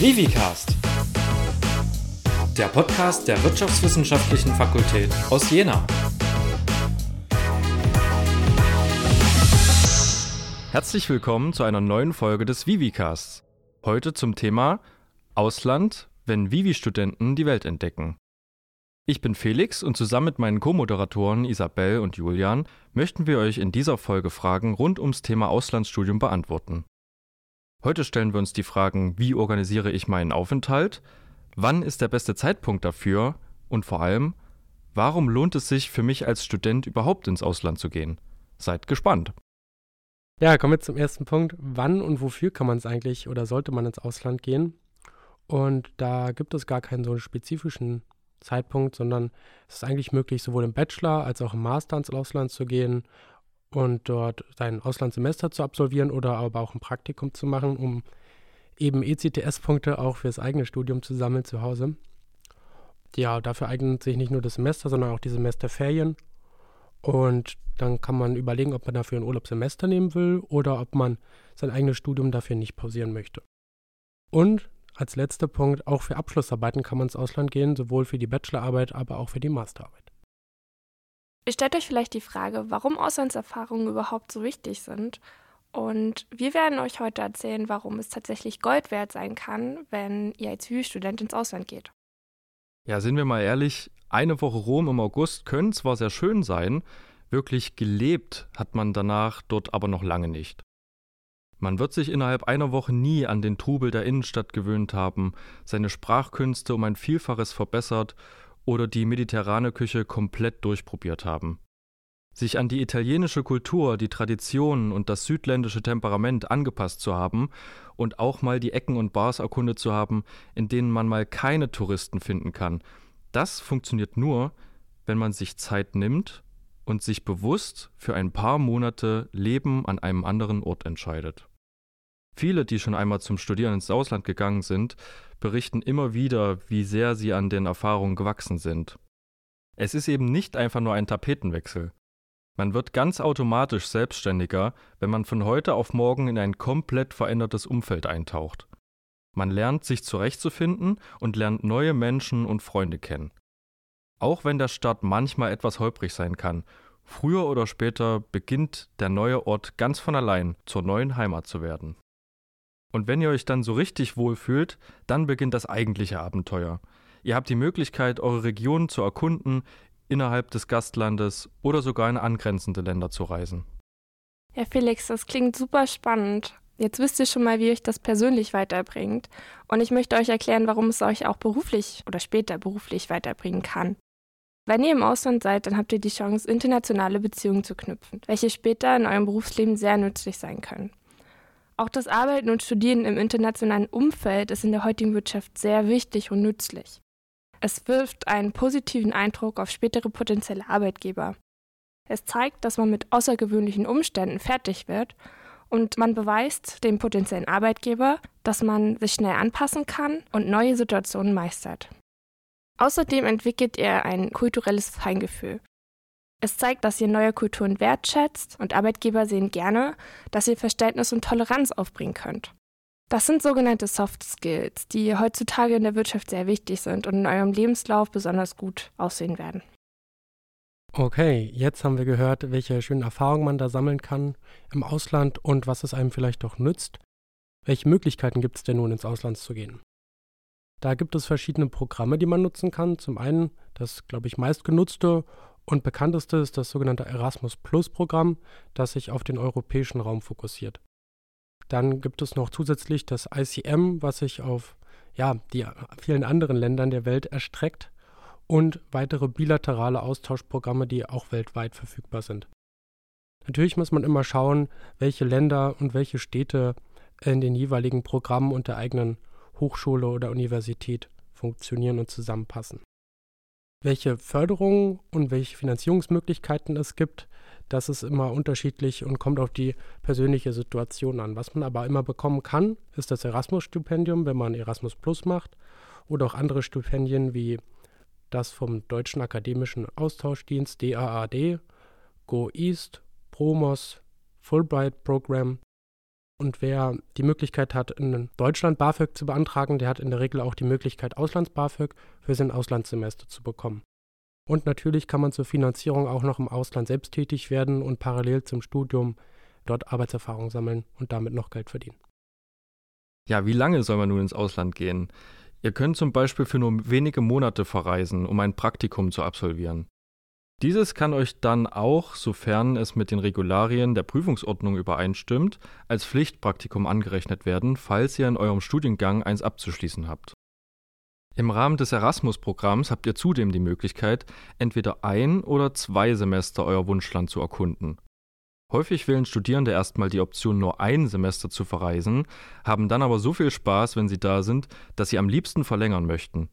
Vivicast, der Podcast der Wirtschaftswissenschaftlichen Fakultät aus Jena. Herzlich willkommen zu einer neuen Folge des Vivicasts. Heute zum Thema Ausland, wenn Vivi-Studenten die Welt entdecken. Ich bin Felix und zusammen mit meinen Co-Moderatoren Isabel und Julian möchten wir euch in dieser Folge Fragen rund ums Thema Auslandsstudium beantworten. Heute stellen wir uns die Fragen, wie organisiere ich meinen Aufenthalt, wann ist der beste Zeitpunkt dafür und vor allem, warum lohnt es sich für mich als Student überhaupt ins Ausland zu gehen? Seid gespannt. Ja, kommen wir zum ersten Punkt. Wann und wofür kann man es eigentlich oder sollte man ins Ausland gehen? Und da gibt es gar keinen so spezifischen Zeitpunkt, sondern es ist eigentlich möglich, sowohl im Bachelor als auch im Master ins Ausland zu gehen und dort sein Auslandssemester zu absolvieren oder aber auch ein Praktikum zu machen, um eben ECTS-Punkte auch fürs eigene Studium zu sammeln zu Hause. Ja, dafür eignet sich nicht nur das Semester, sondern auch die Semesterferien. Und dann kann man überlegen, ob man dafür ein Urlaubssemester nehmen will oder ob man sein eigenes Studium dafür nicht pausieren möchte. Und als letzter Punkt, auch für Abschlussarbeiten kann man ins Ausland gehen, sowohl für die Bachelorarbeit, aber auch für die Masterarbeit. Ihr stellt euch vielleicht die Frage, warum Auslandserfahrungen überhaupt so wichtig sind. Und wir werden euch heute erzählen, warum es tatsächlich Gold wert sein kann, wenn ihr als Student ins Ausland geht. Ja, sind wir mal ehrlich, eine Woche Rom im August können zwar sehr schön sein, wirklich gelebt hat man danach dort aber noch lange nicht. Man wird sich innerhalb einer Woche nie an den Trubel der Innenstadt gewöhnt haben, seine Sprachkünste um ein Vielfaches verbessert oder die mediterrane Küche komplett durchprobiert haben. Sich an die italienische Kultur, die Traditionen und das südländische Temperament angepasst zu haben und auch mal die Ecken und Bars erkundet zu haben, in denen man mal keine Touristen finden kann, das funktioniert nur, wenn man sich Zeit nimmt und sich bewusst für ein paar Monate Leben an einem anderen Ort entscheidet. Viele, die schon einmal zum Studieren ins Ausland gegangen sind, berichten immer wieder, wie sehr sie an den Erfahrungen gewachsen sind. Es ist eben nicht einfach nur ein Tapetenwechsel. Man wird ganz automatisch selbstständiger, wenn man von heute auf morgen in ein komplett verändertes Umfeld eintaucht. Man lernt sich zurechtzufinden und lernt neue Menschen und Freunde kennen. Auch wenn der Start manchmal etwas holprig sein kann, früher oder später beginnt der neue Ort ganz von allein zur neuen Heimat zu werden. Und wenn ihr euch dann so richtig wohlfühlt, dann beginnt das eigentliche Abenteuer. Ihr habt die Möglichkeit, eure Region zu erkunden, innerhalb des Gastlandes oder sogar in angrenzende Länder zu reisen. Ja, Felix, das klingt super spannend. Jetzt wisst ihr schon mal, wie euch das persönlich weiterbringt. Und ich möchte euch erklären, warum es euch auch beruflich oder später beruflich weiterbringen kann. Wenn ihr im Ausland seid, dann habt ihr die Chance, internationale Beziehungen zu knüpfen, welche später in eurem Berufsleben sehr nützlich sein können. Auch das Arbeiten und Studieren im internationalen Umfeld ist in der heutigen Wirtschaft sehr wichtig und nützlich. Es wirft einen positiven Eindruck auf spätere potenzielle Arbeitgeber. Es zeigt, dass man mit außergewöhnlichen Umständen fertig wird und man beweist dem potenziellen Arbeitgeber, dass man sich schnell anpassen kann und neue Situationen meistert. Außerdem entwickelt er ein kulturelles Feingefühl. Es zeigt, dass ihr neue Kulturen wertschätzt und Arbeitgeber sehen gerne, dass ihr Verständnis und Toleranz aufbringen könnt. Das sind sogenannte Soft Skills, die heutzutage in der Wirtschaft sehr wichtig sind und in eurem Lebenslauf besonders gut aussehen werden. Okay, jetzt haben wir gehört, welche schönen Erfahrungen man da sammeln kann im Ausland und was es einem vielleicht auch nützt. Welche Möglichkeiten gibt es denn nun ins Ausland zu gehen? Da gibt es verschiedene Programme, die man nutzen kann. Zum einen das, glaube ich, meistgenutzte und bekannteste ist das sogenannte Erasmus Plus Programm, das sich auf den europäischen Raum fokussiert. Dann gibt es noch zusätzlich das ICM, was sich auf ja, die vielen anderen Ländern der Welt erstreckt und weitere bilaterale Austauschprogramme, die auch weltweit verfügbar sind. Natürlich muss man immer schauen, welche Länder und welche Städte in den jeweiligen Programmen und der eigenen Hochschule oder Universität funktionieren und zusammenpassen. Welche Förderungen und welche Finanzierungsmöglichkeiten es gibt, das ist immer unterschiedlich und kommt auf die persönliche Situation an. Was man aber immer bekommen kann, ist das Erasmus-Stipendium, wenn man Erasmus Plus macht, oder auch andere Stipendien wie das vom Deutschen Akademischen Austauschdienst DAAD, Go East, Promos, Fulbright Program. Und wer die Möglichkeit hat, in Deutschland BAföG zu beantragen, der hat in der Regel auch die Möglichkeit, Auslands-BAföG für sein Auslandssemester zu bekommen. Und natürlich kann man zur Finanzierung auch noch im Ausland selbst tätig werden und parallel zum Studium dort Arbeitserfahrung sammeln und damit noch Geld verdienen. Ja, wie lange soll man nun ins Ausland gehen? Ihr könnt zum Beispiel für nur wenige Monate verreisen, um ein Praktikum zu absolvieren. Dieses kann euch dann auch, sofern es mit den Regularien der Prüfungsordnung übereinstimmt, als Pflichtpraktikum angerechnet werden, falls ihr in eurem Studiengang eins abzuschließen habt. Im Rahmen des Erasmus-Programms habt ihr zudem die Möglichkeit, entweder ein oder zwei Semester euer Wunschland zu erkunden. Häufig wählen Studierende erstmal die Option, nur ein Semester zu verreisen, haben dann aber so viel Spaß, wenn sie da sind, dass sie am liebsten verlängern möchten.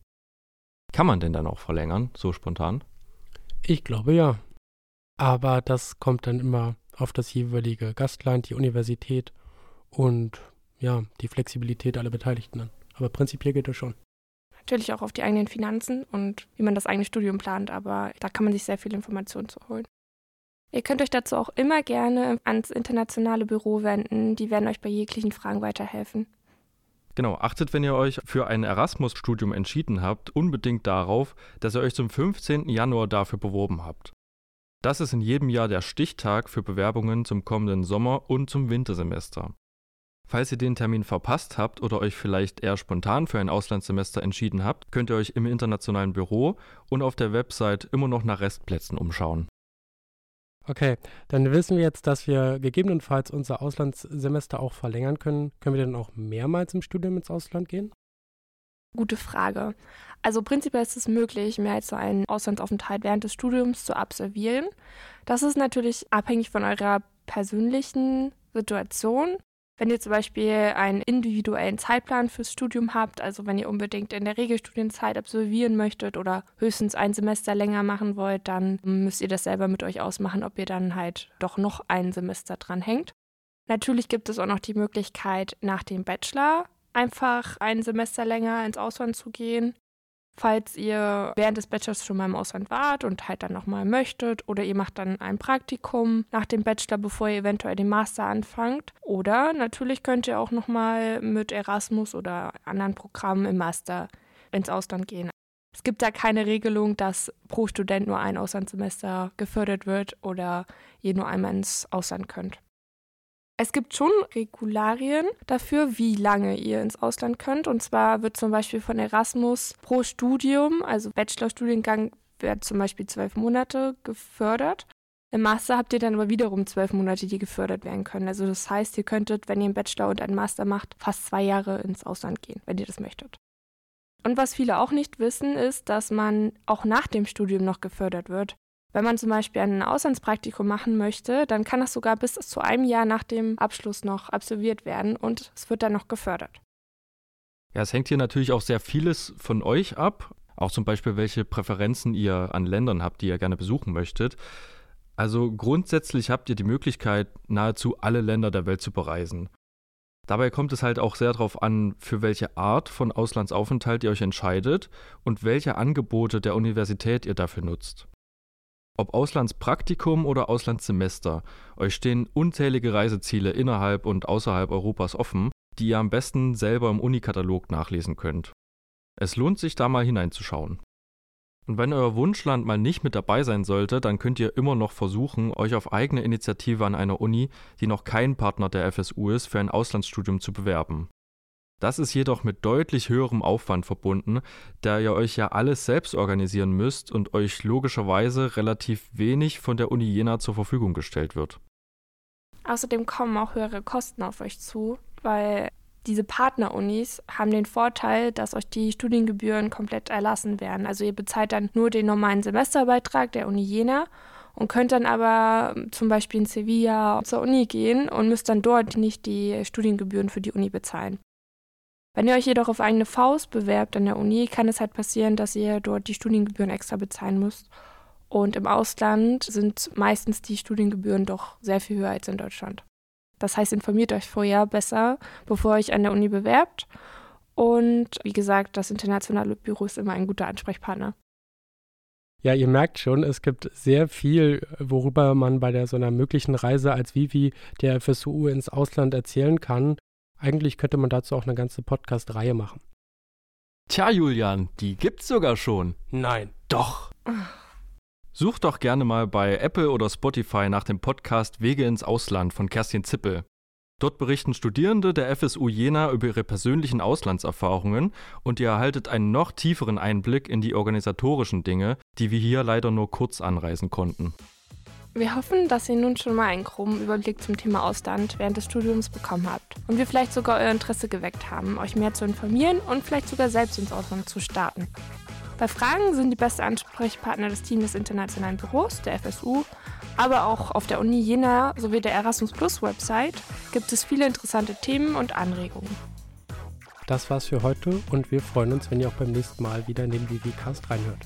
Kann man denn dann auch verlängern, so spontan? Ich glaube ja. Aber das kommt dann immer auf das jeweilige Gastland, die Universität und ja, die Flexibilität aller Beteiligten an. Aber prinzipiell geht das schon. Natürlich auch auf die eigenen Finanzen und wie man das eigene Studium plant, aber da kann man sich sehr viel Informationen zu holen. Ihr könnt euch dazu auch immer gerne ans internationale Büro wenden, die werden euch bei jeglichen Fragen weiterhelfen. Genau, achtet, wenn ihr euch für ein Erasmus-Studium entschieden habt, unbedingt darauf, dass ihr euch zum 15. Januar dafür beworben habt. Das ist in jedem Jahr der Stichtag für Bewerbungen zum kommenden Sommer- und zum Wintersemester. Falls ihr den Termin verpasst habt oder euch vielleicht eher spontan für ein Auslandssemester entschieden habt, könnt ihr euch im internationalen Büro und auf der Website immer noch nach Restplätzen umschauen. Okay, dann wissen wir jetzt, dass wir gegebenenfalls unser Auslandssemester auch verlängern können. Können wir dann auch mehrmals im Studium ins Ausland gehen? Gute Frage. Also prinzipiell ist es möglich, mehr als einen Auslandsaufenthalt während des Studiums zu absolvieren. Das ist natürlich abhängig von eurer persönlichen Situation. Wenn ihr zum Beispiel einen individuellen Zeitplan fürs Studium habt, also wenn ihr unbedingt in der Regelstudienzeit absolvieren möchtet oder höchstens ein Semester länger machen wollt, dann müsst ihr das selber mit euch ausmachen, ob ihr dann halt doch noch ein Semester dranhängt. Natürlich gibt es auch noch die Möglichkeit, nach dem Bachelor einfach ein Semester länger ins Ausland zu gehen falls ihr während des Bachelors schon mal im Ausland wart und halt dann nochmal möchtet oder ihr macht dann ein Praktikum nach dem Bachelor, bevor ihr eventuell den Master anfangt. Oder natürlich könnt ihr auch nochmal mit Erasmus oder anderen Programmen im Master ins Ausland gehen. Es gibt da keine Regelung, dass pro Student nur ein Auslandssemester gefördert wird oder ihr nur einmal ins Ausland könnt. Es gibt schon Regularien dafür, wie lange ihr ins Ausland könnt. Und zwar wird zum Beispiel von Erasmus pro Studium, also Bachelorstudiengang, wird zum Beispiel zwölf Monate gefördert. Im Master habt ihr dann aber wiederum zwölf Monate, die gefördert werden können. Also das heißt, ihr könntet, wenn ihr einen Bachelor und einen Master macht, fast zwei Jahre ins Ausland gehen, wenn ihr das möchtet. Und was viele auch nicht wissen, ist, dass man auch nach dem Studium noch gefördert wird. Wenn man zum Beispiel ein Auslandspraktikum machen möchte, dann kann das sogar bis zu einem Jahr nach dem Abschluss noch absolviert werden und es wird dann noch gefördert. Ja, es hängt hier natürlich auch sehr vieles von euch ab, auch zum Beispiel, welche Präferenzen ihr an Ländern habt, die ihr gerne besuchen möchtet. Also grundsätzlich habt ihr die Möglichkeit, nahezu alle Länder der Welt zu bereisen. Dabei kommt es halt auch sehr darauf an, für welche Art von Auslandsaufenthalt ihr euch entscheidet und welche Angebote der Universität ihr dafür nutzt. Ob Auslandspraktikum oder Auslandssemester, euch stehen unzählige Reiseziele innerhalb und außerhalb Europas offen, die ihr am besten selber im Unikatalog nachlesen könnt. Es lohnt sich da mal hineinzuschauen. Und wenn euer Wunschland mal nicht mit dabei sein sollte, dann könnt ihr immer noch versuchen, euch auf eigene Initiative an einer Uni, die noch kein Partner der FSU ist, für ein Auslandsstudium zu bewerben. Das ist jedoch mit deutlich höherem Aufwand verbunden, da ihr euch ja alles selbst organisieren müsst und euch logischerweise relativ wenig von der Uni Jena zur Verfügung gestellt wird. Außerdem kommen auch höhere Kosten auf euch zu, weil diese Partnerunis haben den Vorteil, dass euch die Studiengebühren komplett erlassen werden. Also ihr bezahlt dann nur den normalen Semesterbeitrag der Uni Jena und könnt dann aber zum Beispiel in Sevilla zur Uni gehen und müsst dann dort nicht die Studiengebühren für die Uni bezahlen. Wenn ihr euch jedoch auf eigene Faust bewerbt an der Uni, kann es halt passieren, dass ihr dort die Studiengebühren extra bezahlen müsst. Und im Ausland sind meistens die Studiengebühren doch sehr viel höher als in Deutschland. Das heißt, informiert euch vorher besser, bevor ihr euch an der Uni bewerbt. Und wie gesagt, das internationale Büro ist immer ein guter Ansprechpartner. Ja, ihr merkt schon, es gibt sehr viel, worüber man bei der, so einer möglichen Reise als Vivi der FSU ins Ausland erzählen kann. Eigentlich könnte man dazu auch eine ganze Podcast-Reihe machen. Tja, Julian, die gibt's sogar schon. Nein. Doch. Such doch gerne mal bei Apple oder Spotify nach dem Podcast Wege ins Ausland von Kerstin Zippel. Dort berichten Studierende der FSU Jena über ihre persönlichen Auslandserfahrungen und ihr erhaltet einen noch tieferen Einblick in die organisatorischen Dinge, die wir hier leider nur kurz anreisen konnten. Wir hoffen, dass ihr nun schon mal einen groben Überblick zum Thema Ausland während des Studiums bekommen habt und wir vielleicht sogar euer Interesse geweckt haben, euch mehr zu informieren und vielleicht sogar selbst ins Ausland zu starten. Bei Fragen sind die beste Ansprechpartner das Team des Internationalen Büros, der FSU, aber auch auf der Uni Jena sowie der Erasmus Plus Website gibt es viele interessante Themen und Anregungen. Das war's für heute und wir freuen uns, wenn ihr auch beim nächsten Mal wieder in den VV-Cast reinhört.